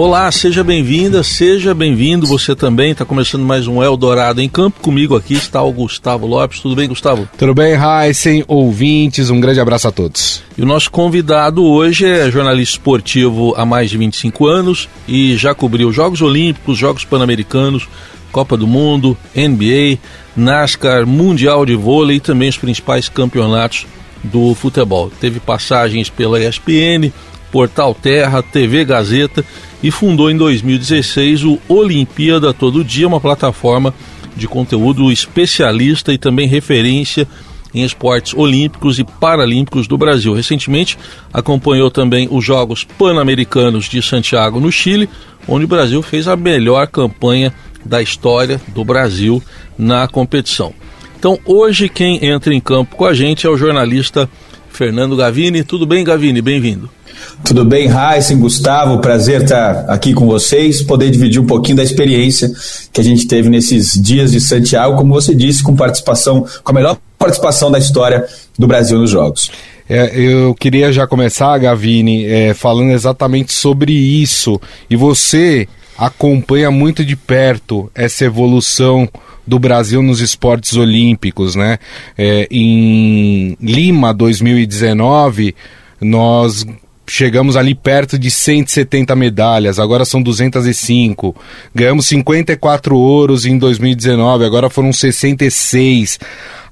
Olá, seja bem-vinda, seja bem-vindo. Você também está começando mais um Eldorado em Campo. Comigo aqui está o Gustavo Lopes. Tudo bem, Gustavo? Tudo bem, Heisen, ouvintes. Um grande abraço a todos. E o nosso convidado hoje é jornalista esportivo há mais de 25 anos e já cobriu Jogos Olímpicos, Jogos Pan-Americanos, Copa do Mundo, NBA, NASCAR, Mundial de Vôlei e também os principais campeonatos do futebol. Teve passagens pela ESPN, Portal Terra, TV Gazeta e fundou em 2016 o Olimpíada Todo Dia, uma plataforma de conteúdo especialista e também referência em esportes olímpicos e paralímpicos do Brasil. Recentemente acompanhou também os Jogos Pan-Americanos de Santiago, no Chile, onde o Brasil fez a melhor campanha da história do Brasil na competição. Então, hoje quem entra em campo com a gente é o jornalista Fernando Gavini. Tudo bem, Gavini? Bem-vindo. Tudo bem, Raíssen, Gustavo? Prazer estar aqui com vocês, poder dividir um pouquinho da experiência que a gente teve nesses dias de Santiago, como você disse, com participação, com a melhor participação da história do Brasil nos Jogos. É, eu queria já começar, Gavini, é, falando exatamente sobre isso. E você acompanha muito de perto essa evolução do Brasil nos esportes olímpicos, né? É, em Lima 2019, nós chegamos ali perto de 170 medalhas, agora são 205. Ganhamos 54 ouros em 2019, agora foram 66.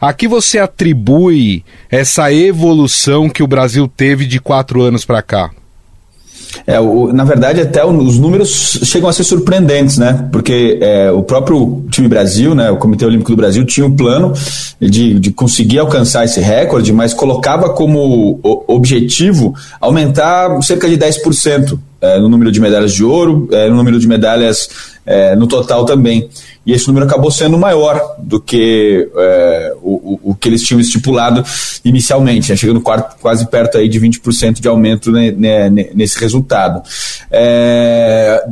A que você atribui essa evolução que o Brasil teve de quatro anos para cá? É, o, na verdade, até os números chegam a ser surpreendentes, né? Porque é, o próprio time Brasil, né, o Comitê Olímpico do Brasil, tinha um plano de, de conseguir alcançar esse recorde, mas colocava como objetivo aumentar cerca de 10% é, no número de medalhas de ouro, é, no número de medalhas é, no total também. E esse número acabou sendo maior do que é, o, o, que eles tinham estipulado inicialmente, né, chegando quase perto aí de 20% de aumento né, nesse resultado. É,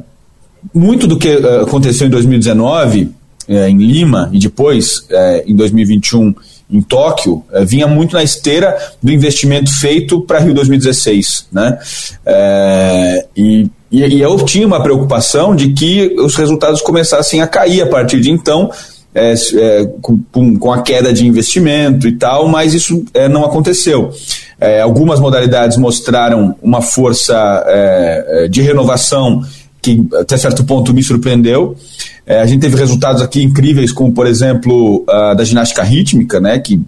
muito do que é, aconteceu em 2019, é, em Lima, e depois é, em 2021 em Tóquio vinha muito na esteira do investimento feito para Rio 2016, né? É, e, e, eu tinha uma preocupação de que os resultados começassem a cair a partir de então, é, é, com, com, a queda de investimento e tal, mas isso é, não aconteceu. É, algumas modalidades mostraram uma força é, de renovação que até certo ponto me surpreendeu. É, a gente teve resultados aqui incríveis, como por exemplo a da ginástica rítmica, né, que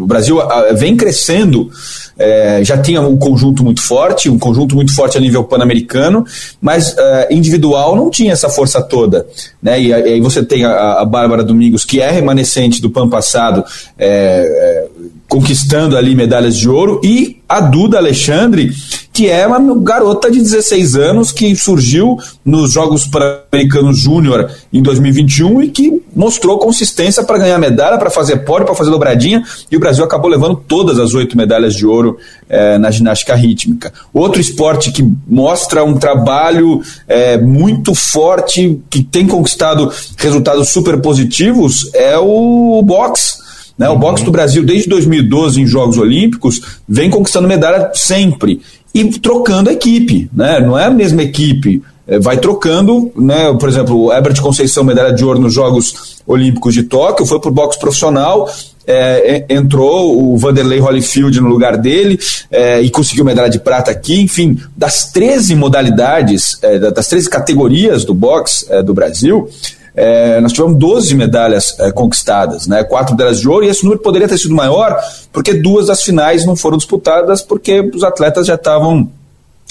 o Brasil vem crescendo, é, já tinha um conjunto muito forte, um conjunto muito forte a nível pan-americano, mas é, individual não tinha essa força toda. Né? E, aí você tem a, a Bárbara Domingos, que é remanescente do PAN passado, é, conquistando ali medalhas de ouro, e a Duda Alexandre, que é uma garota de 16 anos que surgiu nos Jogos Pan-Americanos Júnior em 2021 e que mostrou consistência para ganhar medalha, para fazer pódio, para fazer dobradinha, e o Brasil acabou levando todas as oito medalhas de ouro eh, na ginástica rítmica. Outro esporte que mostra um trabalho eh, muito forte, que tem conquistado resultados super positivos, é o boxe. Né? O boxe do Brasil, desde 2012, em Jogos Olímpicos, vem conquistando medalha sempre e trocando a equipe, né? Não é a mesma equipe, é, vai trocando, né? Por exemplo, o Herbert Conceição, medalha de ouro nos Jogos Olímpicos de Tóquio, foi por boxe profissional, é, entrou o Vanderlei Holyfield no lugar dele é, e conseguiu medalha de prata aqui. Enfim, das 13 modalidades, é, das 13 categorias do boxe é, do Brasil, é, nós tivemos 12 medalhas é, conquistadas, né? quatro delas de ouro, e esse número poderia ter sido maior, porque duas das finais não foram disputadas, porque os atletas já estavam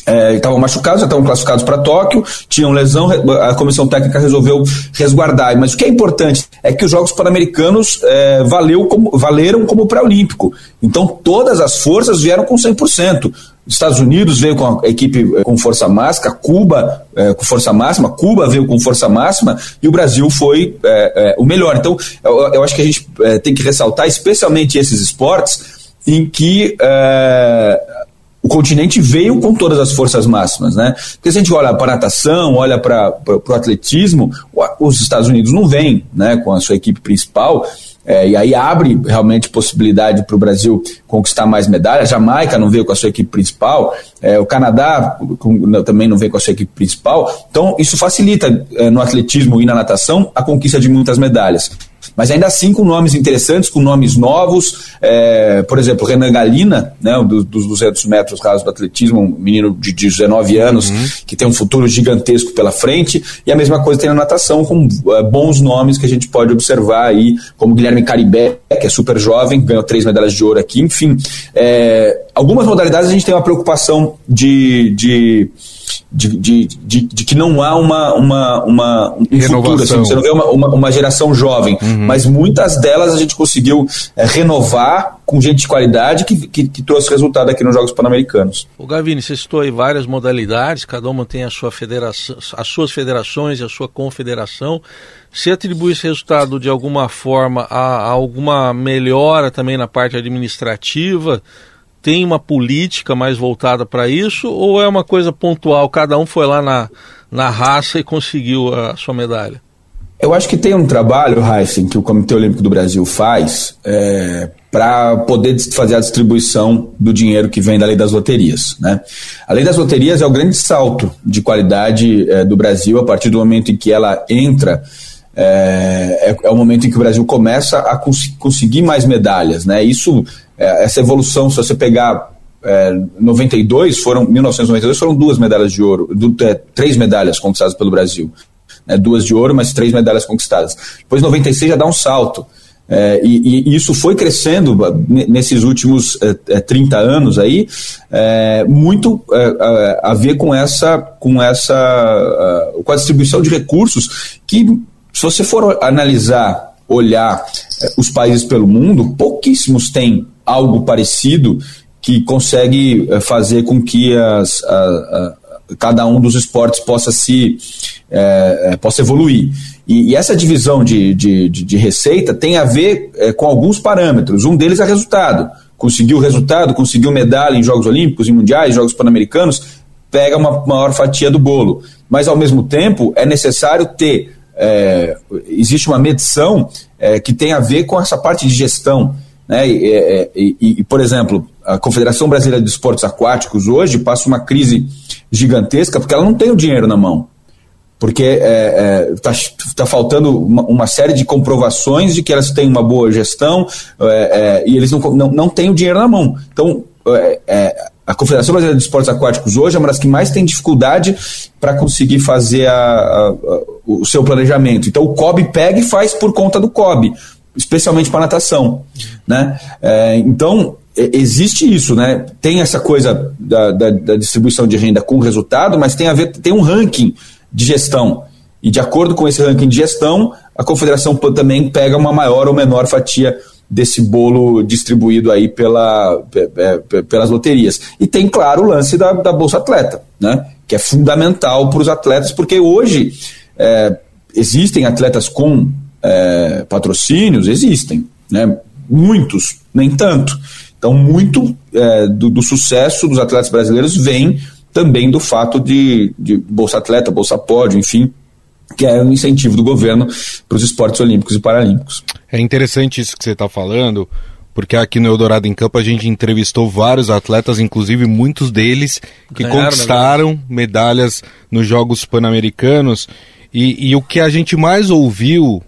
é, estavam machucados, já estavam classificados para Tóquio, tinham lesão, a comissão técnica resolveu resguardar. Mas o que é importante é que os Jogos Pan-Americanos é, valeu como, valeram como pré-olímpico. Então todas as forças vieram com 100%. Estados Unidos veio com a equipe eh, com força máxima, Cuba é, com força máxima, Cuba veio com força máxima e o Brasil foi é, é, o melhor. Então, eu, eu, acho que a gente tem que ressaltar, especialmente esses esportes, em que o continente veio com todas as forças máximas, né? Porque se a gente olha para a natação, olha para o atletismo, os Estados Unidos não vêm né, com a sua equipe principal, é, e aí abre realmente possibilidade para o Brasil conquistar mais medalhas. Jamaica não veio com a sua equipe principal, é, o Canadá com, também não veio com a sua equipe principal. Então, isso facilita é, no atletismo e na natação a conquista de muitas medalhas mas ainda assim com nomes interessantes, com nomes novos. É, por exemplo, Renan Galina, né, dos, dos 200 metros rasos do atletismo, um menino de, de 19 anos uhum. que tem um futuro gigantesco pela frente. E a mesma coisa tem na natação, com é, bons nomes que a gente pode observar aí, como Guilherme Caribé, que é super jovem, ganhou três medalhas de ouro aqui. Enfim, é, algumas modalidades a gente tem uma preocupação de, de de, de, de, de, que não há uma, uma, uma um futuro, assim, você não vê uma, uma, uma geração jovem, uhum. mas muitas delas a gente conseguiu é, renovar com gente de qualidade que, que, que, trouxe resultado aqui nos Jogos Pan-Americanos. O Gavini, você citou aí várias modalidades, cada uma tem a sua federação, as suas federações e a sua confederação. Se atribui esse resultado de alguma forma a, a alguma melhora também na parte administrativa? Tem uma política mais voltada para isso ou é uma coisa pontual? Cada um foi lá na, na raça e conseguiu a sua medalha? Eu acho que tem um trabalho, Heisen, que o Comitê Olímpico do Brasil faz é, para poder fazer a distribuição do dinheiro que vem da lei das loterias. Né? A lei das loterias é o grande salto de qualidade é, do Brasil a partir do momento em que ela entra. É, é, é o momento em que o Brasil começa a cons conseguir mais medalhas. Né? Isso é, essa evolução, se você pegar é, 92, foram 1992 foram duas medalhas de ouro, do, é, três medalhas conquistadas pelo Brasil. Né, duas de ouro, mas três medalhas conquistadas. Depois 96 já dá um salto. É, e, e, isso foi crescendo nesses últimos é, 30 é, anos aí, é, muito é, a ver com essa, com essa com a distribuição de recursos que, se você for analisar, olhar os países pelo mundo, pouquíssimos têm algo parecido que consegue eh, fazer com que as, a, a, cada um dos esportes possa se é, possa evoluir. E, e essa divisão de, de, de, receita tem a ver é, com alguns parâmetros. Um deles é resultado. Conseguiu resultado, conseguiu medalha em Jogos Olímpicos, em Mundiais, Jogos Pan-Americanos, pega uma maior fatia do bolo. Mas, ao mesmo tempo, é necessário ter. É, existe uma medição que tem a ver com essa parte de gestão. Né? E, é, e, e, por exemplo, a Confederação Brasileira de Esportes Aquáticos hoje passa uma crise gigantesca porque ela não tem o dinheiro na mão. Porque está é, é, tá, tá faltando uma, uma, série de comprovações de que elas têm uma boa gestão é, é, e eles não, não, não têm o dinheiro na mão. Então, é, a Confederação Brasileira de Esportes Aquáticos hoje é uma das que mais tem dificuldade para conseguir fazer a, a, a, o seu planejamento. Então o COB pega e faz por conta do COB especialmente para natação, né? É, então existe isso, né? Tem essa coisa da, da, da, distribuição de renda com resultado, mas tem a ver tem um ranking de gestão e de acordo com esse ranking de gestão, a confederação também pega uma maior ou menor fatia desse bolo distribuído aí pela, pelas loterias. E tem, claro, o lance da, da Bolsa Atleta, né? que é fundamental para os atletas, porque hoje é, existem atletas com é, patrocínios existem, né? muitos, nem tanto. Então, muito é, do, do, sucesso dos atletas brasileiros vem também do fato de, de Bolsa Atleta, Bolsa Pódio, enfim, que é um incentivo do governo para os esportes olímpicos e paralímpicos. É interessante isso que você está falando, porque aqui no Eldorado em Campo a gente entrevistou vários atletas, inclusive muitos deles que Ganharam, conquistaram né? medalhas nos Jogos Pan-Americanos. E, e, o que a gente mais ouviu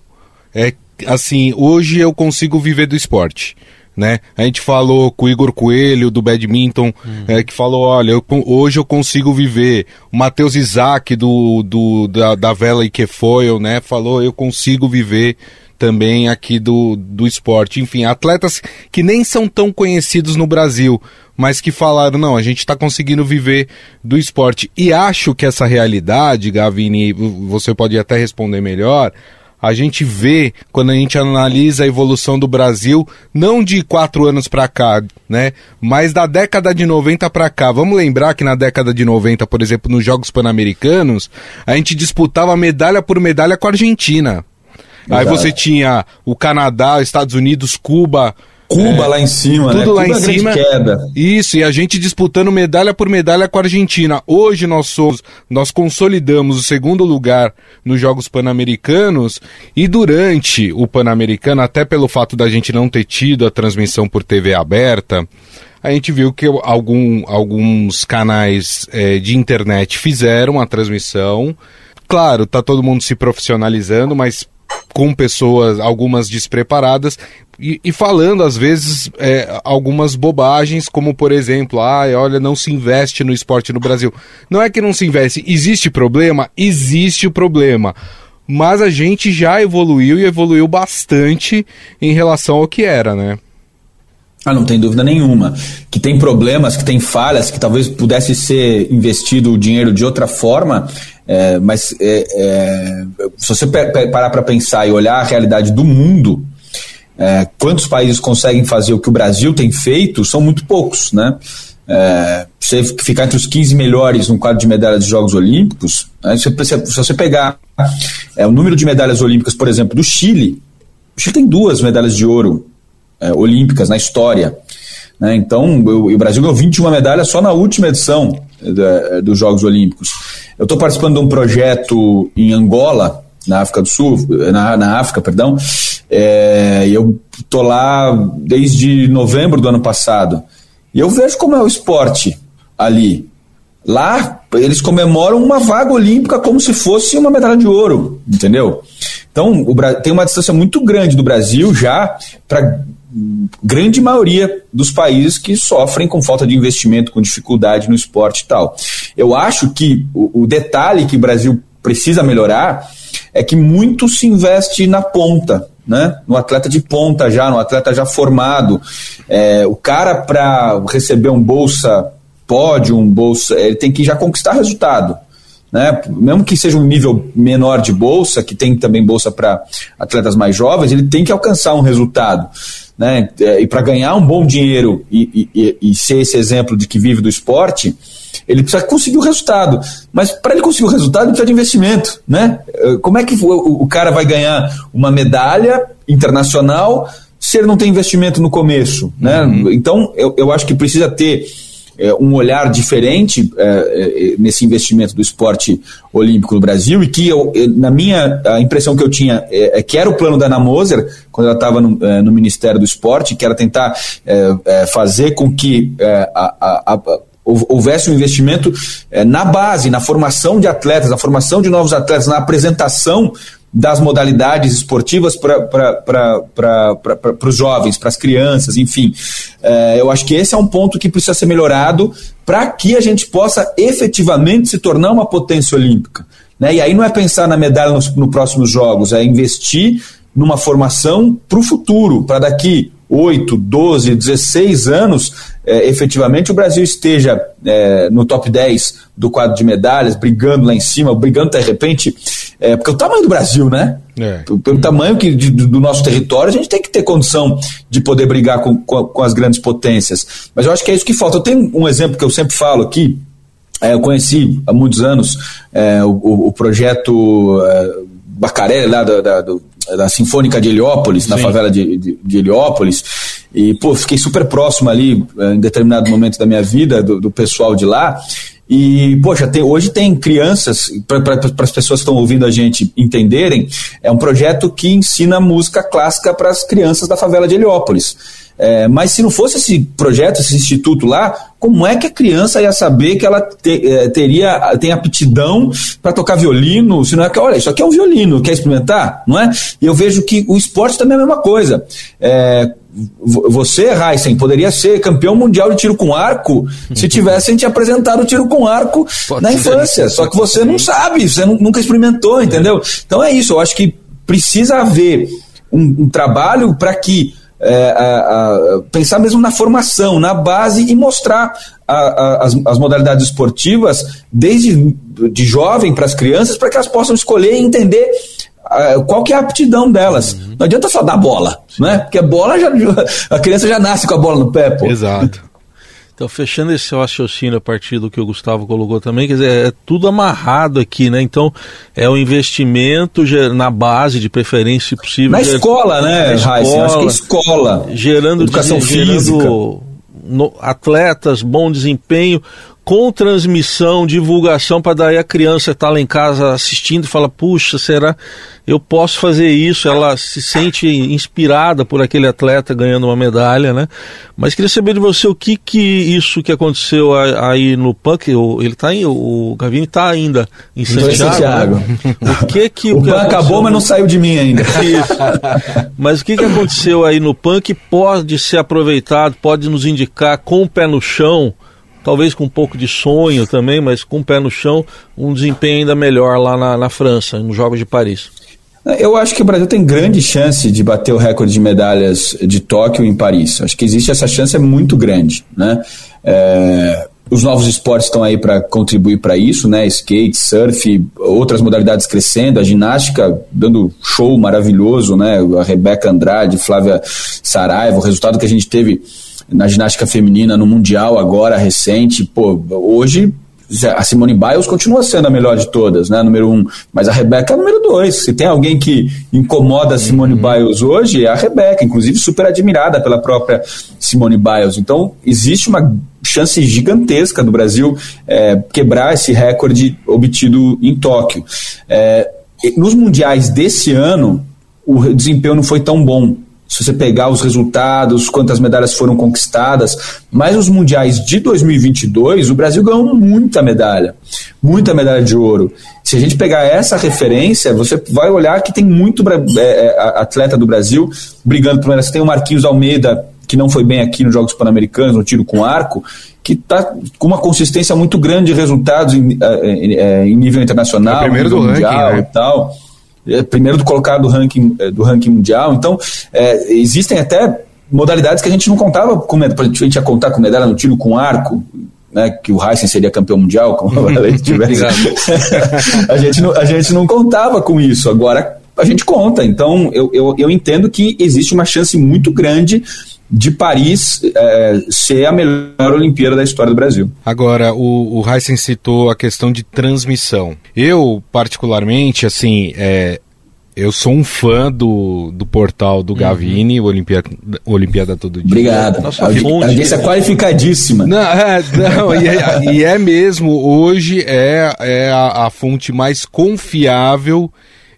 é assim, hoje eu consigo viver do esporte. Né? A gente falou com o Igor Coelho do badminton, uhum. é, que falou: olha, eu, hoje eu consigo viver. O Matheus Isaac do, do, da, da Vela Ikefoil, né? Falou: eu consigo viver também aqui do, do esporte. Enfim, atletas que nem são tão conhecidos no Brasil, mas que falaram: não, a gente está conseguindo viver do esporte. E acho que essa realidade, Gavini, você pode até responder melhor a gente vê quando a gente analisa a evolução do Brasil, não de quatro anos para cá, né? Mas da década de 90 para cá. Vamos lembrar que na década de 90, por exemplo, nos Jogos Pan-Americanos, a gente disputava medalha por medalha com a Argentina. Exato. Aí você tinha o Canadá, Estados Unidos, Cuba, Cuba é, lá em cima, tudo né? lá Cuba em cima. Queda. Isso, e a gente disputando medalha por medalha com a Argentina. Hoje nós somos, nós consolidamos o segundo lugar nos Jogos Pan-Americanos e durante o Pan-Americano, até pelo fato da gente não ter tido a transmissão por TV aberta, a gente viu que algum, alguns canais é, de internet fizeram a transmissão. Claro, tá todo mundo se profissionalizando, mas com pessoas, algumas despreparadas, e, e falando às vezes é, algumas bobagens, como por exemplo, ah, olha, não se investe no esporte no Brasil. Não é que não se investe, existe problema? Existe o problema. Mas a gente já evoluiu e evoluiu bastante em relação ao que era, né? Ah, não tem dúvida nenhuma. Que tem problemas, que tem falhas, que talvez pudesse ser investido o dinheiro de outra forma, é, mas é, é, se você parar para pensar e olhar a realidade do mundo, é, quantos países conseguem fazer o que o Brasil tem feito são muito poucos, né? É, você ficar entre os 15 melhores no quadro de medalhas de Jogos Olímpicos, né, se, se, você pegar é, o número de medalhas olímpicas, por exemplo, do Chile, o Chile tem duas medalhas de ouro é, olímpicas na história. Né? Então, o, o Brasil ganhou 21 medalhas só na última edição da, dos Jogos Olímpicos. Eu estou participando de um projeto em Angola, na África do Sul, na, na África, perdão, é, eu estou lá desde novembro do ano passado. E eu vejo como é o esporte ali. Lá, eles comemoram uma vaga olímpica como se fosse uma medalha de ouro, entendeu? Então, o, tem uma distância muito grande do Brasil já para grande maioria dos países que sofrem com falta de investimento, com dificuldade no esporte e tal. Eu acho que o, o detalhe que o Brasil precisa melhorar é que muito se investe na ponta, né? no atleta de ponta já, no atleta já formado. É, o cara, para receber um bolsa pódio, um bolsa, ele tem que já conquistar resultado. Né? Mesmo que seja um nível menor de bolsa, que tem também bolsa para atletas mais jovens, ele tem que alcançar um resultado né? E para ganhar um bom dinheiro e, e, e, ser esse exemplo de que vive do esporte, ele precisa conseguir o resultado. Mas para ele conseguir o resultado, ele precisa de investimento, né? Eh, como é que o, o cara vai ganhar uma medalha internacional se ele não tem investimento no começo, né? Uhum. Então, eu, eu acho que precisa ter é, um olhar diferente é, é, nesse investimento do esporte olímpico no Brasil e que eu, na minha a impressão que eu tinha é, é que era o plano da Ana Moser quando ela estava no, é, no, Ministério do Esporte, que era tentar fazer com que a, a, a houvesse um investimento na base, na formação de atletas, na formação de novos atletas, na apresentação das modalidades esportivas para os jovens, para as crianças, enfim. É, eu acho que esse é um ponto que precisa ser melhorado para que a gente possa efetivamente se tornar uma potência olímpica. Né? E aí não é pensar na medalha nos no próximos Jogos, é investir numa formação para o futuro, para daqui 8, 12, 16 anos, é, efetivamente o Brasil esteja é, no top 10 do quadro de medalhas, brigando lá em cima, brigando de repente, é, porque o tamanho do Brasil, né? É. Pelo tamanho que, de, do nosso território, a gente tem que ter condição de poder brigar com, com, com, as grandes potências. Mas eu acho que é isso que falta. Eu tenho um exemplo que eu sempre falo aqui. É, eu conheci há muitos anos é, o, o, projeto é, Bacarelli lá da, da, da Sinfônica de Heliópolis, Sim. na favela de, de, de, Heliópolis. E, pô, fiquei super próximo ali, eh, em determinado momento da minha vida, do, do pessoal de lá. E, poxa, tem, hoje tem crianças, para as pessoas que estão ouvindo a gente entenderem, é um projeto que ensina música clássica para as crianças da favela de Heliópolis. É, mas se não fosse esse projeto, esse instituto lá, como é que a criança ia saber que ela te, é, teria tem aptidão para tocar violino? Se não é que, olha, isso aqui é um violino, quer experimentar? Não é? E eu vejo que o esporte também é a mesma coisa. É, você, Heisen, poderia ser campeão mundial de tiro com arco se tivessem te apresentado o tiro com arco Pode na infância. Só que você não sabe, você nunca experimentou, entendeu? Então é isso, eu acho que precisa haver um, um trabalho para que é, a, a, pensar mesmo na formação, na base e mostrar a, as, as, modalidades esportivas desde de jovem para as crianças para que elas possam escolher e entender qual que é a aptidão delas. Uhum. Não adianta só dar bola, né? Porque a bola já a criança já nasce com a bola no pé, pô. Exato. Então, fechando esse raciocínio a partir do que o Gustavo colocou também, quer dizer, é tudo amarrado aqui, né? Então, é o investimento na base, de preferência, possível. Na escola, né, escola, Acho que é escola. Gerando, Educação gerando física. No, atletas, bom desempenho, com transmissão, divulgação, para daí a criança estar tá lá em casa assistindo e fala, puxa, será eu posso fazer isso? Ela se sente inspirada por aquele atleta ganhando uma medalha, né? Mas queria saber de você o que que isso que aconteceu aí no PAN, ele tá aí, o Gavini está ainda em Santiago. Santiago. Né? O que que o, o PAN acabou, mas não saiu de mim ainda. Isso. Mas o que que aconteceu aí no que pode ser aproveitado, pode nos indicar com o pé no chão? Talvez com um pouco de sonho também, mas com o pé no chão, um desempenho ainda melhor lá na, na França, nos Jogos de Paris. Eu acho que o Brasil tem grande chance de bater o recorde de medalhas de Tóquio em Paris. Acho que existe essa chance é muito grande, né? É, os novos esportes estão aí para contribuir para isso, né? Skate, surf, outras modalidades crescendo, a ginástica dando show maravilhoso, né? A Rebeca Andrade, Flávia Saraiva, o resultado que a gente teve na ginástica feminina no Mundial agora, recente. Pô, hoje a Simone Biles continua sendo a melhor de todas, né? Número um. Mas a Rebeca é a número dois. Se tem alguém que incomoda a Simone uhum. Biles hoje, é a Rebeca, inclusive super admirada pela própria Simone Biles. Então, existe uma chance gigantesca do Brasil é, quebrar esse recorde obtido em Tóquio. É, nos mundiais desse ano, o desempenho não foi tão bom se você pegar os resultados, quantas medalhas foram conquistadas, mas os mundiais de 2022, o Brasil ganhou muita medalha, muita medalha de ouro. Se a gente pegar essa referência, você vai olhar que tem muito é, é atleta do Brasil brigando por Você tem o Marquinhos Almeida, que não foi bem aqui nos Jogos Pan-Americanos, no tiro com arco, que está com uma consistência muito grande de resultados em, em, é, em nível internacional, é primeiro nível do mundial ranking, né? e tal primeiro do colocado do ranking, é, do ranking mundial. Então, é, existem até modalidades que a gente não contava com medalha. A gente ia contar com medalha no tiro com arco, né, que o Heisen seria campeão mundial, como a tivesse. a, gente não, a gente não contava com isso. Agora a gente conta. Então, eu, eu, eu entendo que existe uma chance muito grande de Paris é, ser a melhor Olimpíada da história do Brasil. Agora, o, o Heisen citou a questão de transmissão. Eu, particularmente, assim, é, eu sou um fã do, do portal do uhum. Gavini, Olimpíada, Olimpíada Todo Dia. Obrigado. Nossa, a audiência é qualificadíssima. Não, é, não e, é, e, é, mesmo, hoje é, é a, a fonte mais confiável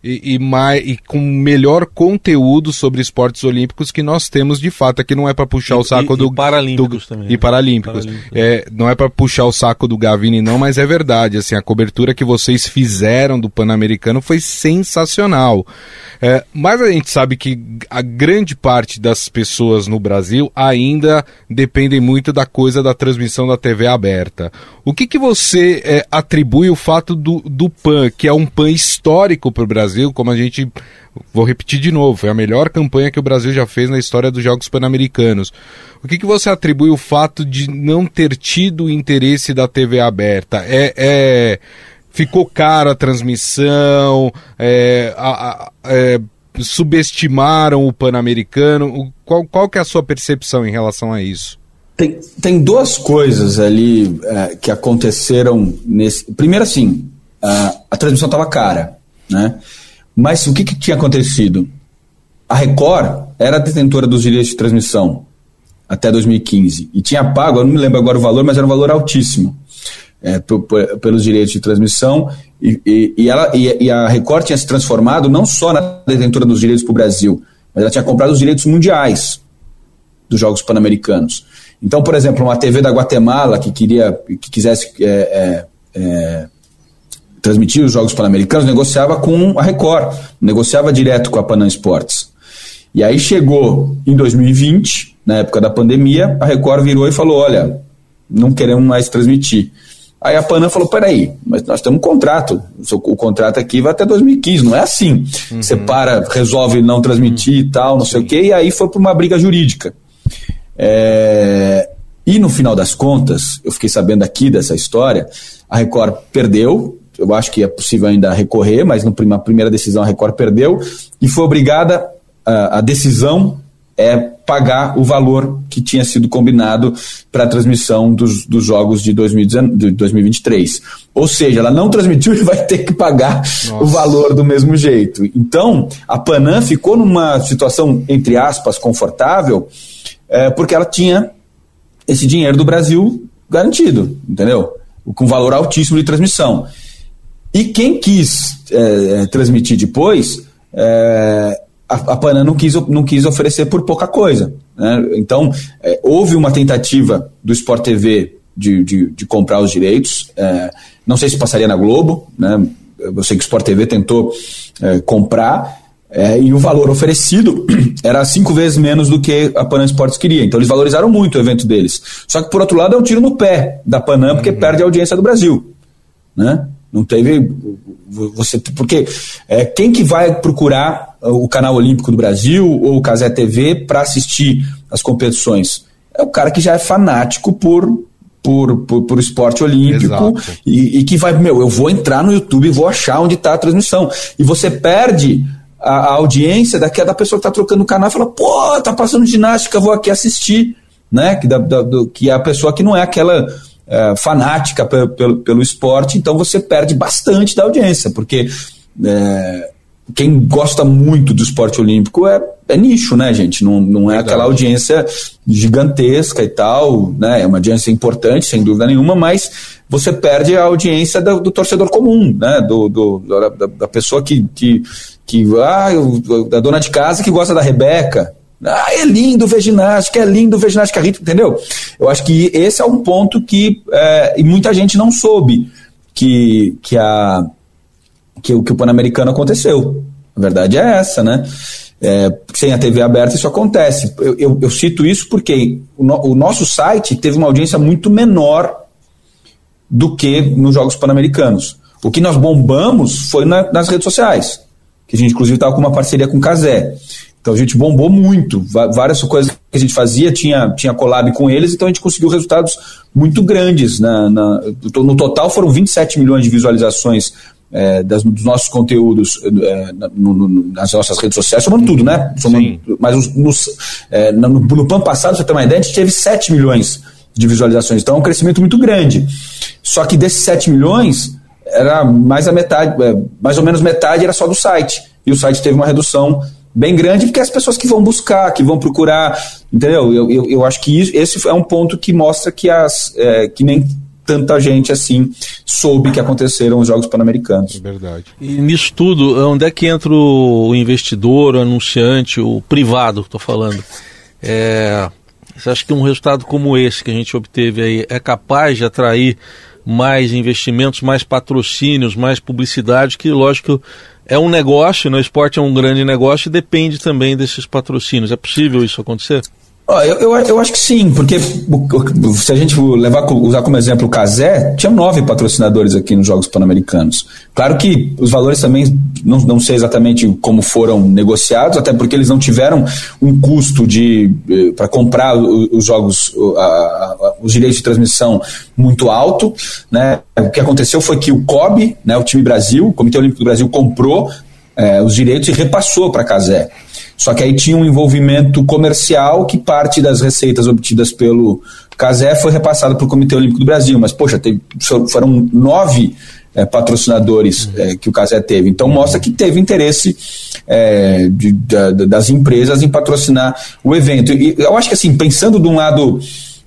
e, e, mais, e com melhor conteúdo sobre esportes olímpicos que nós temos de fato. Aqui não é para puxar e, o saco e, do. E paralímpicos do, também. E né? paralímpicos. paralímpicos. É, não é para puxar o saco do Gavini, não, mas é verdade. Assim, a cobertura que vocês fizeram do Pan-Americano foi sensacional. É, mas a gente sabe que a grande parte das pessoas no Brasil ainda dependem muito da coisa da transmissão da TV aberta. O que, que você é, atribui o fato do, do PAN, que é um PAN histórico para o Brasil, como a gente. Vou repetir de novo, foi a melhor campanha que o Brasil já fez na história dos Jogos Pan-Americanos. O que, que você atribui o fato de não ter tido o interesse da TV aberta? É, é ficou cara a transmissão? É, a, a, é, subestimaram o Pan-Americano? Qual, qual que é a sua percepção em relação a isso? Tem, tem duas coisas ali é, que aconteceram nesse. Primeiro, assim, a, a transmissão estava cara, né? Mas o que, que tinha acontecido? A Record era detentora dos direitos de transmissão até 2015 e tinha pago, eu não me lembro agora o valor, mas era um valor altíssimo é, pelos direitos de transmissão e, e, e ela, e, e, a Record tinha se transformado não só na detentora dos direitos para o Brasil, mas ela tinha comprado os direitos mundiais dos Jogos Pan-Americanos. Então, por exemplo, uma TV da Guatemala que queria, que quisesse é, é, transmitir os Jogos Pan-Americanos, negociava com a Record, negociava direto com a Panam Sports. E aí chegou em 2020, na época da pandemia, a Record virou e falou: olha, não queremos mais transmitir. Aí a Panam falou: peraí, mas nós temos um contrato. O contrato aqui vai até 2015, não é assim. Uhum. Você para, resolve não transmitir e tal, não Sim. sei o quê, e aí foi para uma briga jurídica. É, e no final das contas, eu fiquei sabendo aqui dessa história, a Record perdeu, eu acho que é possível ainda recorrer, mas na primeira decisão a Record perdeu e foi obrigada, a, a decisão é pagar o valor que tinha sido combinado para a transmissão dos, dos jogos de, 2019, de 2023. Ou seja, ela não transmitiu e vai ter que pagar Nossa. o valor do mesmo jeito. Então, a Panam ficou numa situação, entre aspas, confortável, é, porque ela tinha esse dinheiro do Brasil garantido, entendeu? Com valor altíssimo de transmissão. E quem quis é, é transmitir depois é, a, a Panam não quis, não quis oferecer por pouca coisa. Né? Então, é, houve uma tentativa do Sport TV de, de, de comprar os direitos. É, não sei se passaria na Globo, né? eu sei que o Sport TV tentou é, comprar. É, e o valor oferecido era cinco vezes menos do que a Panam Esportes queria. Então eles valorizaram muito o evento deles. Só que, por outro lado, é um tiro no pé da Panam, porque uhum. perde a audiência do Brasil. Né? Não teve. Você, porque é, quem que vai procurar o canal Olímpico do Brasil ou o Casé TV para assistir as competições? É o cara que já é fanático por, por, por, por esporte olímpico e, e, que vai, meu, eu vou entrar no YouTube e vou achar onde está a transmissão. E você perde a, a audiência daquela da pessoa que está trocando o canal e fala, pô, tá passando ginástica, vou aqui assistir. Né? Que, da, da, do, que é a pessoa que não é aquela é, fanática pelo, pelo esporte, então você perde bastante da audiência, porque é, quem gosta muito do esporte olímpico é, é nicho, né, gente? Não, não é aquela audiência gigantesca e tal, né? É uma audiência importante, sem dúvida nenhuma, mas você perde a audiência do, do torcedor comum, né? Do, do da, da, pessoa que, que, que ah, da dona de casa que gosta da Rebeca, ah, é lindo ver ginástica, é lindo ver ginástica rítmica, entendeu? Eu acho que esse é um ponto que é, muita gente não soube que, que, a, que, que o Pan-Americano aconteceu. A verdade é essa, né? É, sem a TV aberta isso acontece. Eu, eu, eu cito isso porque o, no, o, nosso site teve uma audiência muito menor do que nos Jogos Pan-Americanos. O que nós bombamos foi na, nas redes sociais, que a gente inclusive estava com uma parceria com o Casé. Então a gente bombou muito, várias coisas que a gente fazia tinha, tinha collab com eles, então a gente conseguiu resultados muito grandes. Na, na no total foram 27 milhões de visualizações é, das, dos nossos conteúdos é, no, no, nas nossas redes sociais, somando tudo, né? Somando, mas nos, é, no, no ano passado, você ter uma ideia, a gente teve 7 milhões de visualizações, então é um crescimento muito grande. Só que desses 7 milhões, era mais a metade, é, mais ou menos metade era só do site. E o site teve uma redução bem grande, porque as pessoas que vão buscar, que vão procurar, entendeu? Eu, eu, eu acho que isso, esse é um ponto que mostra que, as, é, que nem tanta gente assim soube que aconteceram os Jogos Pan-Americanos. É verdade. E nisso tudo, onde é que entra o investidor, o anunciante, o privado, estou falando? É, você acha que um resultado como esse que a gente obteve aí é capaz de atrair mais investimentos, mais patrocínios, mais publicidade, que lógico é um negócio, né? o esporte é um grande negócio e depende também desses patrocínios. É possível isso acontecer? Eu, eu, eu, acho que sim, porque se a gente levar, usar como exemplo o Casé, tinha nove patrocinadores aqui nos Jogos Pan-Americanos. Claro que os valores também não, não sei exatamente como foram negociados, até porque eles não tiveram um custo de eh, para comprar os jogos, a, a, os direitos de transmissão muito alto. Né? O que aconteceu foi que o COB, né, o time Brasil, o Comitê Olímpico do Brasil, comprou eh, os direitos e repassou para Casé. Só que aí tinha um envolvimento comercial que parte das receitas obtidas pelo Casé foi repassada para o Comitê Olímpico do Brasil. Mas, poxa, teve, foram nove é, patrocinadores é, que o Casé teve. Então mostra que teve interesse é, de, de, das empresas em patrocinar o evento. E eu acho que assim, pensando de um lado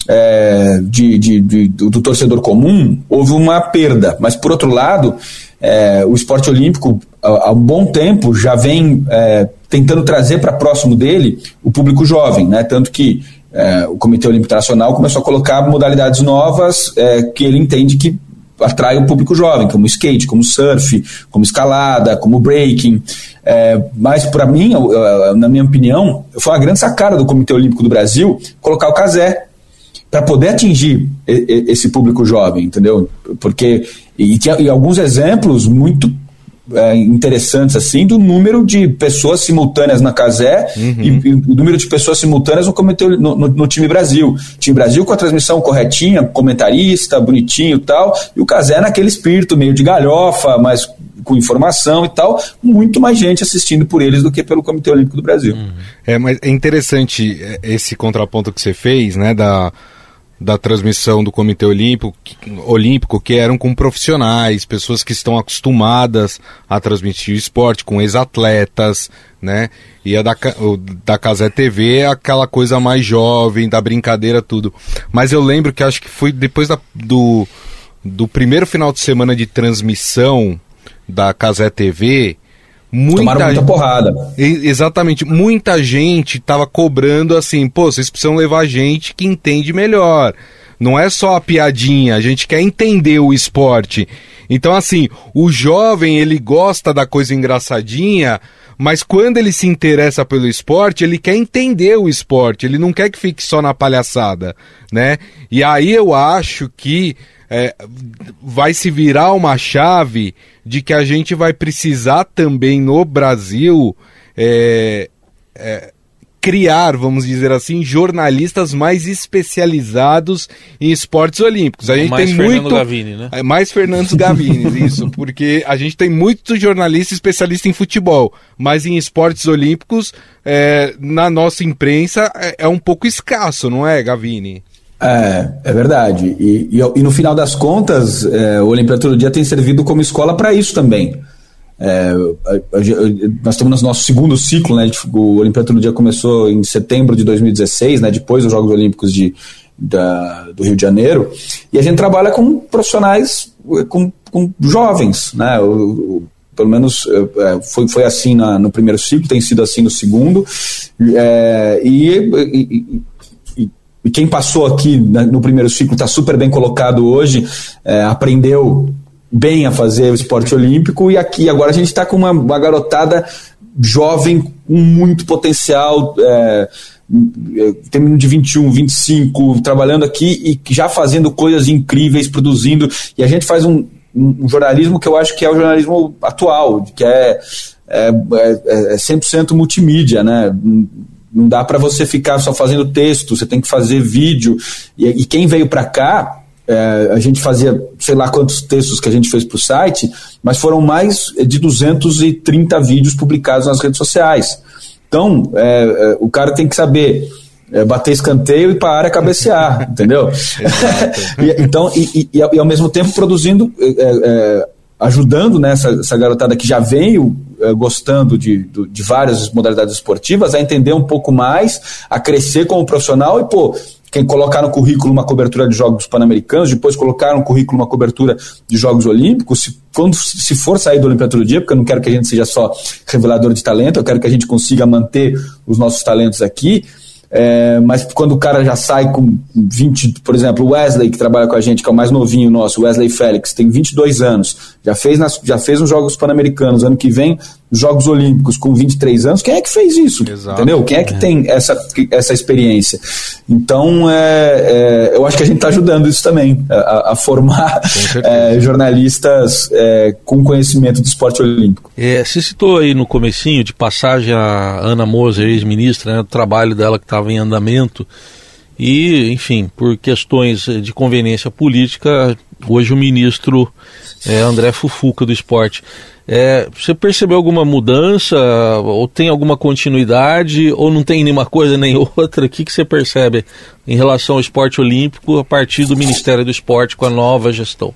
é, de, de, do, do, torcedor comum, houve uma perda. Mas por outro lado, é, o esporte olímpico há, um bom tempo já vem é, tentando trazer para próximo dele o público jovem, né? Tanto que é, o Comitê Olímpico Internacional começou a colocar modalidades novas é, que ele entende que atrai o público jovem, como skate, como surf, como escalada, como breaking. É, mas, para mim, na minha opinião, foi uma grande sacada do Comitê Olímpico do Brasil colocar o Casé para poder atingir esse público jovem, entendeu? Porque e e alguns exemplos muito é, interessantes assim do número de pessoas simultâneas na Casé uhum. e, e, o número de pessoas simultâneas no, no, no, no, time Brasil. Time Brasil com a transmissão corretinha, comentarista, bonitinho e tal, e o Casé naquele espírito meio de galhofa, mas com informação e tal, muito mais gente assistindo por eles do que pelo Comitê Olímpico do Brasil. Uhum. É, mas é interessante é, esse contraponto que você fez, né, da, da transmissão do Comitê Olímpico, Olímpico, que eram com profissionais, pessoas que estão acostumadas a transmitir esporte, com ex-atletas, né? E a da, da Casé TV aquela coisa mais jovem, da brincadeira, tudo. Mas eu lembro que acho que foi depois da, do, do primeiro final de semana de transmissão da Casé TV, Muita, Tomaram muita porrada. Exatamente. Muita gente tava cobrando assim, pô, vocês precisam levar gente que entende melhor. Não é só a piadinha, a gente quer entender o esporte. Então, assim, o jovem, ele gosta da coisa engraçadinha, mas quando ele se interessa pelo esporte, ele quer entender o esporte, ele não quer que fique só na palhaçada, né? E aí eu acho que é, vai se virar uma chave de que a gente vai precisar também no Brasil é, é, criar, vamos dizer assim, jornalistas mais especializados em esportes olímpicos. A gente mais tem Fernando muito Gavini, né? É, mais Fernando Gavini, isso, porque a gente tem muito jornalista especialista em futebol, mas em esportes olímpicos é, na nossa imprensa é, é um pouco escasso, não é, Gavini? É, é verdade. E, e, e, no final das contas, é, o Olimpíada Todo Dia tem servido como escola para isso também. É, nós estamos no nosso segundo ciclo, né? O Olimpíada Todo Dia começou em setembro de 2016, né? Depois dos Jogos Olímpicos de, da, do Rio de Janeiro. E a gente trabalha com profissionais, com, com jovens, né? O, o, pelo menos é, foi, foi assim na, no primeiro ciclo, tem sido assim no segundo. É, e, e e quem passou aqui no primeiro ciclo está super bem colocado hoje, é, aprendeu bem a fazer o esporte olímpico e aqui agora a gente está com uma, uma, garotada jovem com muito potencial. É, de 21, 25, trabalhando aqui e já fazendo coisas incríveis, produzindo. E a gente faz um, um jornalismo que eu acho que é o jornalismo atual, que é, é, é, é 100% multimídia, né? Não dá para você ficar só fazendo texto, você tem que fazer vídeo. E, e quem veio para cá, é, a gente fazia, sei lá quantos textos que a gente fez para o site, mas foram mais de 230 vídeos publicados nas redes sociais. Então, é, é, o cara tem que saber é, bater escanteio e para a área cabecear, entendeu? e, então, e, e, e, ao mesmo tempo produzindo, é, é, ajudando né, essa, essa garotada que já veio eh, gostando de, de várias modalidades esportivas, a entender um pouco mais, a crescer como profissional e, pô, quem colocar no currículo uma cobertura de Jogos Pan-Americanos, depois colocar no currículo uma cobertura de Jogos Olímpicos, se, quando se for sair do Olimpíada todo dia, porque eu não quero que a gente seja só revelador de talento, eu quero que a gente consiga manter os nossos talentos aqui, é, mas quando o cara já sai com 20, por exemplo, o Wesley, que trabalha com a gente, que é o mais novinho nosso, Wesley Félix, tem 22 anos, já fez, nas, já fez os Jogos Pan-Americanos, ano que vem, Jogos Olímpicos com 23 anos, quem é que fez isso? Exato, entendeu? Quem é que é. tem essa, essa experiência? Então, é, é eu acho que a gente está ajudando isso também, a, a formar é, jornalistas é, com conhecimento do esporte olímpico. É, você citou aí no comecinho, de passagem, a Ana Moser, ex-ministra, né, do trabalho dela que estava em andamento, e, enfim, por questões de conveniência política, hoje o ministro é André Fufuca do esporte. É, você percebeu alguma mudança, ou tem alguma continuidade, ou não tem nenhuma coisa nem outra? O que, que você percebe em relação ao esporte olímpico a partir do Ministério do Esporte com a nova gestão?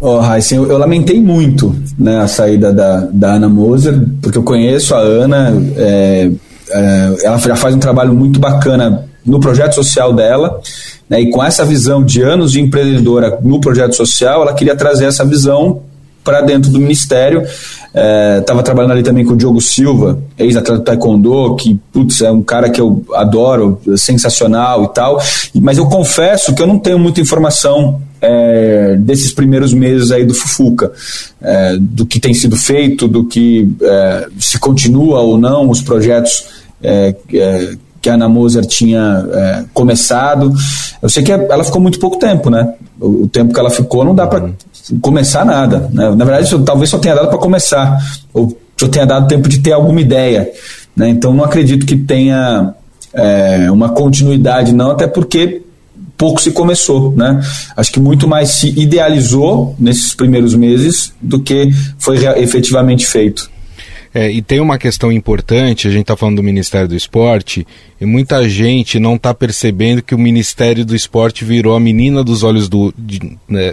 Oh, Heisen, eu, eu, lamentei muito né, a saída da, da Ana Moser, porque eu conheço a Ana, é, é, ela já faz um trabalho muito bacana no projeto social dela, né, e com essa visão de anos de empreendedora no projeto social, ela queria trazer essa visão para dentro do ministério. Estava é, trabalhando ali também com o Diogo Silva, ex-atleta do Taekwondo, que putz, é um cara que eu adoro, sensacional e tal. Mas eu confesso que eu não tenho muita informação é, desses primeiros meses aí do Fufuca, é, do que tem sido feito, do que é, se continua ou não os projetos é, é, que a Ana Moser tinha é, começado. Eu sei que ela ficou muito pouco tempo, né? O, tempo que ela ficou não dá para começar nada. Né? Na verdade, eu, talvez só tenha dado para começar, ou só tenha dado tempo de ter alguma ideia. Né? Então, não acredito que tenha é, uma continuidade, não, até porque pouco se começou, né? Acho que muito mais se idealizou nesses primeiros meses do que foi efetivamente feito. É, e tem uma questão importante, a gente está falando do Ministério do Esporte, e muita gente não está percebendo que o Ministério do Esporte virou a menina dos olhos do. De, né,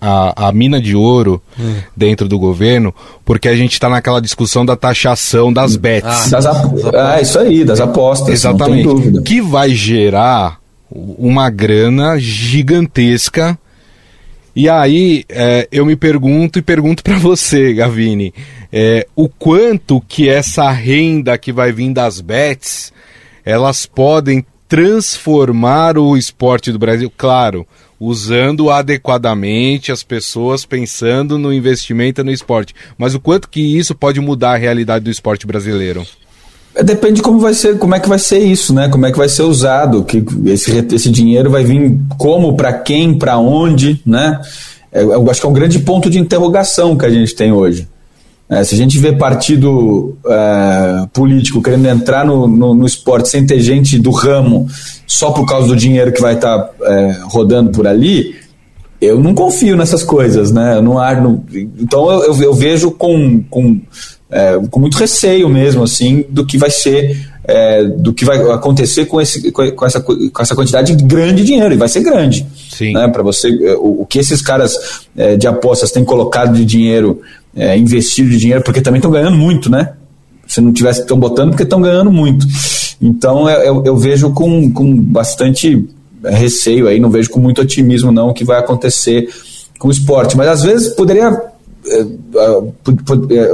a, a, mina de ouro hum. dentro do governo, porque a gente está naquela discussão da taxação das bets. Ah, das ah isso aí, das apostas. Exatamente. Que vai gerar uma grana gigantesca e aí é, eu me pergunto e pergunto para você, Gavini, é, o quanto que essa renda que vai vir das bets, elas podem transformar o esporte do Brasil, claro, usando adequadamente as pessoas pensando no investimento no esporte, mas o quanto que isso pode mudar a realidade do esporte brasileiro? Depende como vai ser, como é que vai ser isso, né? Como é que vai ser usado, que esse, esse dinheiro vai vir como, para quem, para onde, né? É, eu acho que é um grande ponto de interrogação que a gente tem hoje. É, se a gente vê partido é, político querendo entrar no, no, no, esporte sem ter gente do ramo só por causa do dinheiro que vai estar tá, é, rodando por ali, eu não confio nessas coisas, né? Eu não, não, então eu, eu, vejo com, com é, com muito receio mesmo, assim, do que vai ser, é, do que vai acontecer com, esse, com, essa, com essa quantidade de grande dinheiro, e vai ser grande. Sim. Né, para você, é, o, o, que esses caras é, de apostas têm colocado de dinheiro, é, investido de dinheiro, porque também estão ganhando muito, né? Se não tivesse, estão botando porque estão ganhando muito. Então é, eu, eu vejo com, com bastante receio aí, não vejo com muito otimismo não o que vai acontecer com o esporte. Mas às vezes poderia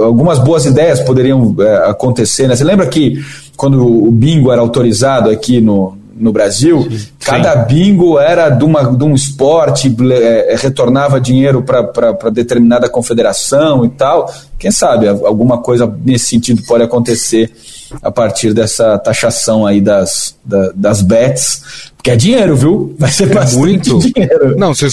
algumas boas ideias poderiam acontecer. Né? Você lembra que quando o bingo era autorizado aqui no, no Brasil, Sim. cada bingo era de, uma, de um esporte, é, retornava dinheiro para determinada confederação e tal. Quem sabe alguma coisa nesse sentido pode acontecer a partir dessa taxação aí das, da, das bets, porque é dinheiro, viu? Vai ser é bastante muito. dinheiro. Não, você,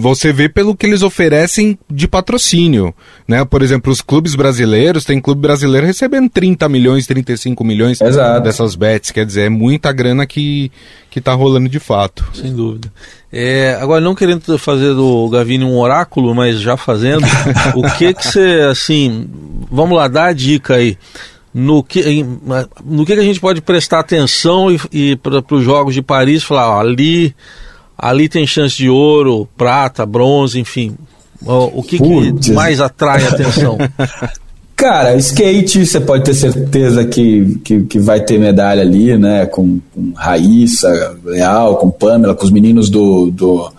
você vê pelo que eles oferecem de patrocínio, né? Por exemplo, os clubes brasileiros, tem clube brasileiro recebendo 30 milhões, 35 milhões Exato. dessas bets, quer dizer, é muita grana que, que tá rolando de fato. Sem dúvida. É, agora, não querendo fazer do Gavini um oráculo, mas já fazendo, o que que você, assim, vamos lá, dá a dica aí no que, em, no que, a gente pode prestar atenção e, e para os Jogos de Paris falar, ó, ali, ali tem chance de ouro, prata, bronze, enfim. O, o que, que mais atrai a atenção? Cara, skate, você pode ter certeza que, que, que, vai ter medalha ali, né? Com, com Raíssa, Leal, com Pamela, com os meninos do. do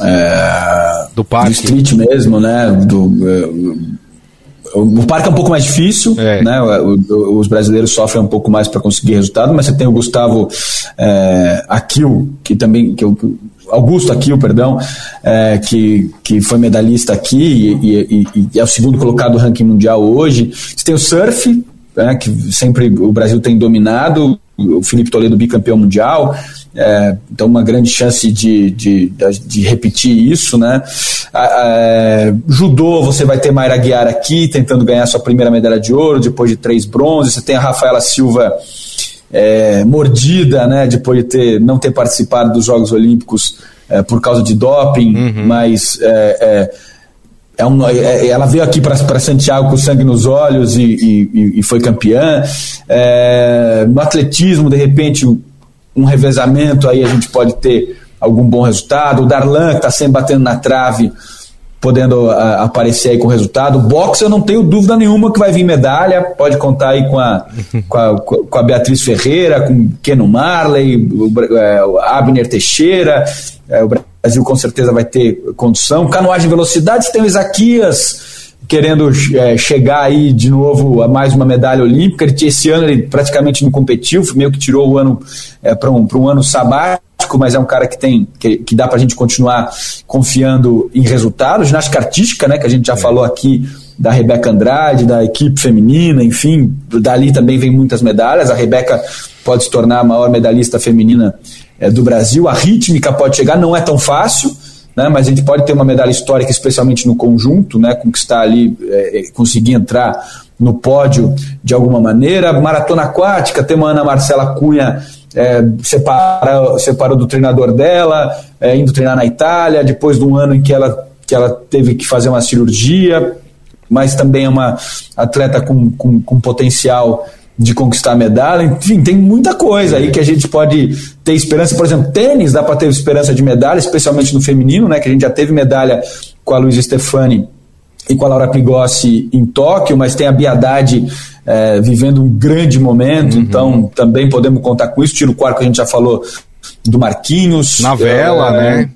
é, do parque. Do street mesmo, né? Do, é, o parque é um pouco mais difícil, é. né? Os brasileiros sofrem um pouco mais para conseguir resultado, mas você tem o Gustavo é, Aquil, que também. Que, Augusto Aquil, perdão, é, que, que foi medalhista aqui e, e, e, é o segundo colocado do ranking mundial hoje. Você tem o surf, né, que sempre o Brasil tem dominado, o Felipe Toledo bicampeão mundial. É, então, uma grande chance de, de, de repetir isso. Né? É, judô, você vai ter Mayra Guiar aqui, tentando ganhar sua primeira medalha de ouro, depois de três bronzes. Você tem a Rafaela Silva é, mordida, né, depois de ter, não ter participado dos Jogos Olímpicos é, por causa de doping, uhum. mas é, é, é um, é, ela veio aqui para Santiago com sangue nos olhos e, e, e foi campeã. no atletismo, de repente, um revezamento, aí a gente pode ter algum bom resultado. O Darlan, que está sempre batendo na trave, podendo a, aparecer aí com o resultado. O boxe eu não tenho dúvida nenhuma que vai vir medalha, pode contar aí com a, com a, com a Beatriz Ferreira, com Keno Marley, o, é, o Abner Teixeira, é, o Brasil com certeza vai ter condição. Canoagem velocidade, tem o Isaquias, querendo é, chegar aí de novo a mais uma medalha olímpica. Ele, esse ano ele praticamente não competiu, meio que tirou o ano é, para um, um ano sabático, mas é um cara que tem que, que dá para a gente continuar confiando em resultados. Ginástica artística, né, que a gente já é. falou aqui da Rebeca Andrade, da equipe feminina, enfim, dali também vem muitas medalhas. A Rebeca pode se tornar a maior medalhista feminina é, do Brasil. A rítmica pode chegar, não é tão fácil né, mas a gente pode ter uma medalha histórica, especialmente no conjunto, né, conquistar ali, é, conseguir entrar no pódio de alguma maneira. Maratona aquática, tem uma Ana Marcela Cunha é, separa, separou do treinador dela, é, indo treinar na Itália, depois de um ano em que ela, que ela teve que fazer uma cirurgia, mas também é uma atleta com, com, com potencial de conquistar medalha. Enfim, tem muita coisa aí que a gente pode ter esperança. Por exemplo, tênis dá para ter esperança de medalha, especialmente no feminino, né? Que a gente já teve medalha com a Luísa Stefani e com a Laura Pigossi em Tóquio, mas tem a Biadade é, vivendo um grande momento, uhum. então também podemos contar com isso. Tiro quarto que a gente já falou do Marquinhos. Na vela, é, né?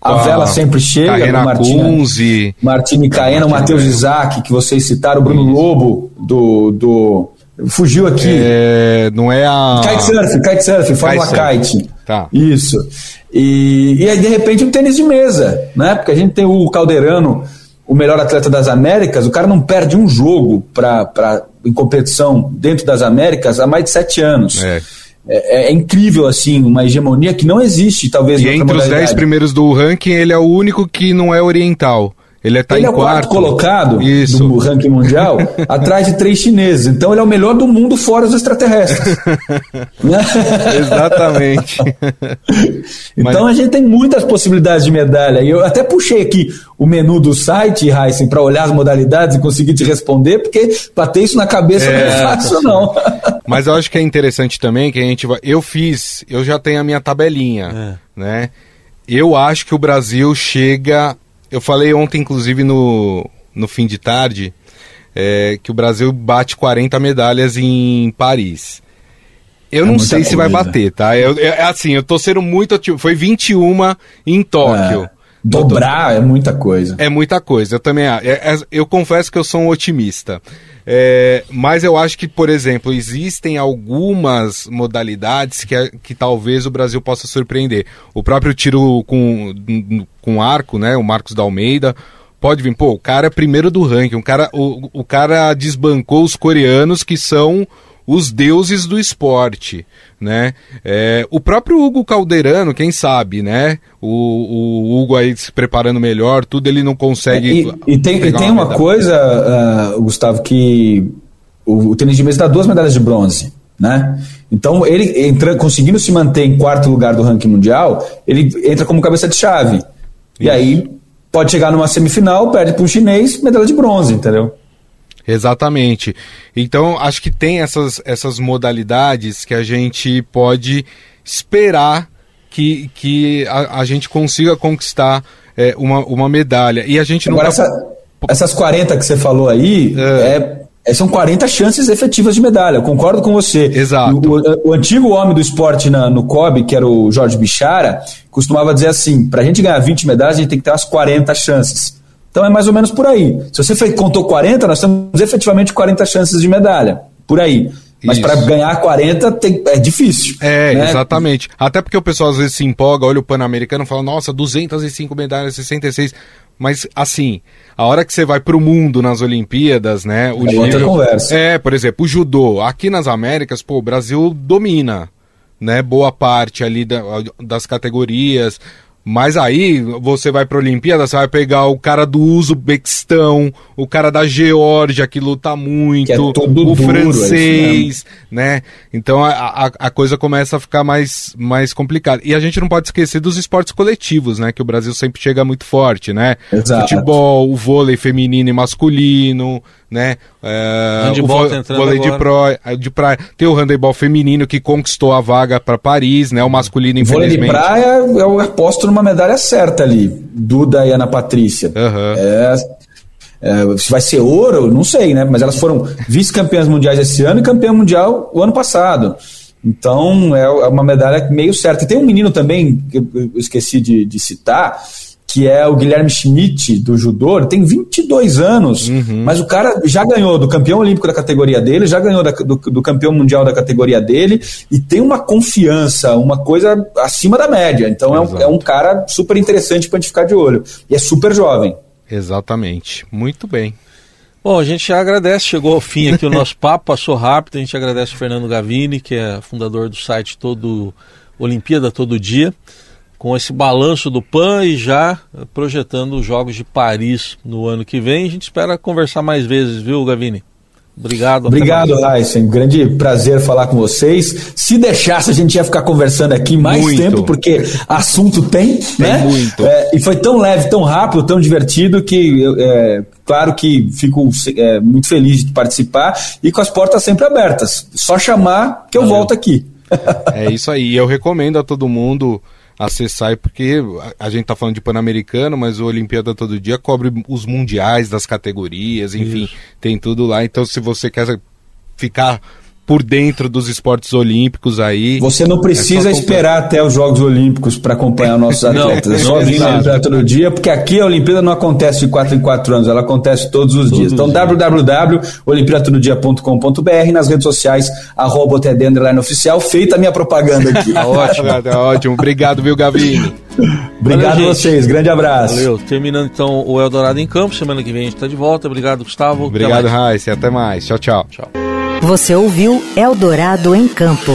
A, vela sempre chega. Carreira Martini, Martini Caena, o Matheus Isaac, que vocês citaram, o Bruno Lobo, do, do Fugiu aqui. É, não é a. Kitesurf, kitesurf, Fórmula Kite. Tá. Isso. E, e aí, de repente, um tênis de mesa, né? Porque a gente tem o Calderano, o melhor atleta das Américas, o cara não perde um jogo pra, pra, em competição dentro das Américas há mais de sete anos. É. É, é, incrível, assim, uma hegemonia que não existe, talvez. E entre os dez primeiros do ranking, ele é o único que não é oriental. Ele, tá ele é o quarto, colocado Isso. do ranking mundial, atrás de três chineses. Então ele é o melhor do mundo fora os extraterrestres. Exatamente. então Mas... a gente tem muitas possibilidades de medalha. E eu até puxei aqui o menu do site, Heisen, para olhar as modalidades e conseguir te responder, porque para ter isso na cabeça é... não é fácil, não. Mas eu acho que é interessante também que a gente vai. Eu fiz, eu já tenho a minha tabelinha, é. né? Eu acho que o Brasil chega eu falei ontem, inclusive, no, no fim de tarde, é, que o Brasil bate 40 medalhas em Paris. Eu é não sei se vai bater, tá? Eu, é, assim, eu tô sendo muito. Foi 21 em Tóquio. É. Dobrar é muita coisa. É muita coisa, eu também é, é, Eu confesso que eu sou um otimista. É, mas eu acho que, por exemplo, existem algumas modalidades que, que talvez o Brasil possa surpreender. O próprio tiro com, com arco, né? O Marcos da Almeida. Pode vir, pô, o cara é primeiro do ranking, o cara, o, o cara desbancou os coreanos que são os deuses do esporte, né? É, o próprio Hugo Calderano, quem sabe, né? O, o, Hugo aí se preparando melhor, tudo ele não consegue. E, e tem, e tem uma, uma coisa, uh, Gustavo, que o, o tênis de mesa dá duas medalhas de bronze. Né? Então, ele entra, conseguindo se manter em quarto lugar do ranking mundial, ele entra como cabeça de chave. Isso. E aí pode chegar numa semifinal, perde para um chinês, medalha de bronze, entendeu? Exatamente. Então, acho que tem essas, essas modalidades que a gente pode esperar que, que a, a gente consiga conquistar é, uma, uma medalha. E a gente Agora. Tá... Essa, essas 40 que você falou aí, é. É, são 40 chances efetivas de medalha. Eu concordo com você. Exato. O, o, o antigo homem do esporte na, no COB, que era o Jorge Bichara, costumava dizer assim: para a gente ganhar 20 medalhas, a gente tem que ter umas 40 chances. Então é mais ou menos por aí. Se você contou 40, nós temos efetivamente 40 chances de medalha. Por aí. Mas para ganhar 40 tem, é difícil. É, né? exatamente. Até porque o pessoal às vezes se empolga, olha o Pan-Americano e fala, nossa, 205 medalhas, 66. Mas, assim, a hora que você vai para o mundo nas Olimpíadas, né? O é nível... outra conversa. É, por exemplo, o judô. Aqui nas Américas, pô, o Brasil domina, né? Boa parte ali da, das categorias. Mas aí você vai para a Olimpíada, você vai pegar o cara do Uzbequistão, o cara da Geórgia que luta muito, que é o duro, francês, né? Então a, a, a, coisa começa a ficar mais, mais complicada. E a gente não pode esquecer dos esportes coletivos, né? Que o Brasil sempre chega muito forte, né? Exato. Futebol, o vôlei feminino e masculino, né? É, o vo vôlei de, pro, de praia. Tem o handebol feminino que conquistou a vaga para Paris, né? O masculino, infelizmente. Vôlei de praia, eu aposto numa medalha certa ali, Duda e Ana Patrícia. Uhum. É, é, se vai ser ouro, não sei, né? Mas elas foram vice-campeãs mundiais esse ano e campeã mundial o ano passado. Então é, é uma medalha meio certa. E tem um menino também, que eu esqueci de, de citar, que é o Guilherme Schmidt, do judô, ele tem 22 anos, uhum. mas o cara já ganhou do campeão olímpico da categoria dele, já ganhou da, do, do, campeão mundial da categoria dele, e tem uma confiança, uma coisa acima da média. Então é um, é um, cara super interessante para a gente ficar de olho. E é super jovem. Exatamente. Muito bem. Bom, a gente agradece, chegou ao fim aqui o nosso papo, passou rápido, a gente agradece o Fernando Gavini, que é fundador do site todo Olimpíada Todo Dia com esse balanço do PAN e já projetando os Jogos de Paris no ano que vem. A gente espera conversar mais vezes, viu, Gavini? Obrigado. Obrigado, Raíssen. Grande prazer falar com vocês. Se deixasse, a gente ia ficar conversando aqui mais muito. tempo, porque assunto tem, tem né? Muito. É, e foi tão leve, tão rápido, tão divertido que, é, claro que fico é, muito feliz de participar e com as portas sempre abertas. Só chamar que eu Valeu. volto aqui. É isso aí. Eu recomendo a todo mundo acessar, porque a, gente tá falando de Pan-Americano, mas o Olimpíada Todo Dia cobre os mundiais das categorias, enfim, Isso. tem tudo lá. Então, se você quer ficar por dentro dos esportes olímpicos aí. Você não precisa é esperar até os Jogos Olímpicos para acompanhar nossos atletas. é só vir na todo dia, porque aqui a Olimpíada não acontece de 4 em 4 anos, ela acontece todos os todos dias. Então, www.olimpiadatododia.com.br nas redes sociais, arroba oficial. Feita a minha propaganda aqui. Tá ótimo, tá ótimo. Obrigado, viu, Gavini? Obrigado a vocês, grande abraço. Valeu. Terminando então o Eldorado em Campo, semana que vem a gente está de volta. Obrigado, Gustavo. Obrigado, Raíssa. Até mais. Tchau, tchau. Tchau. Você ouviu Eldorado em Campo.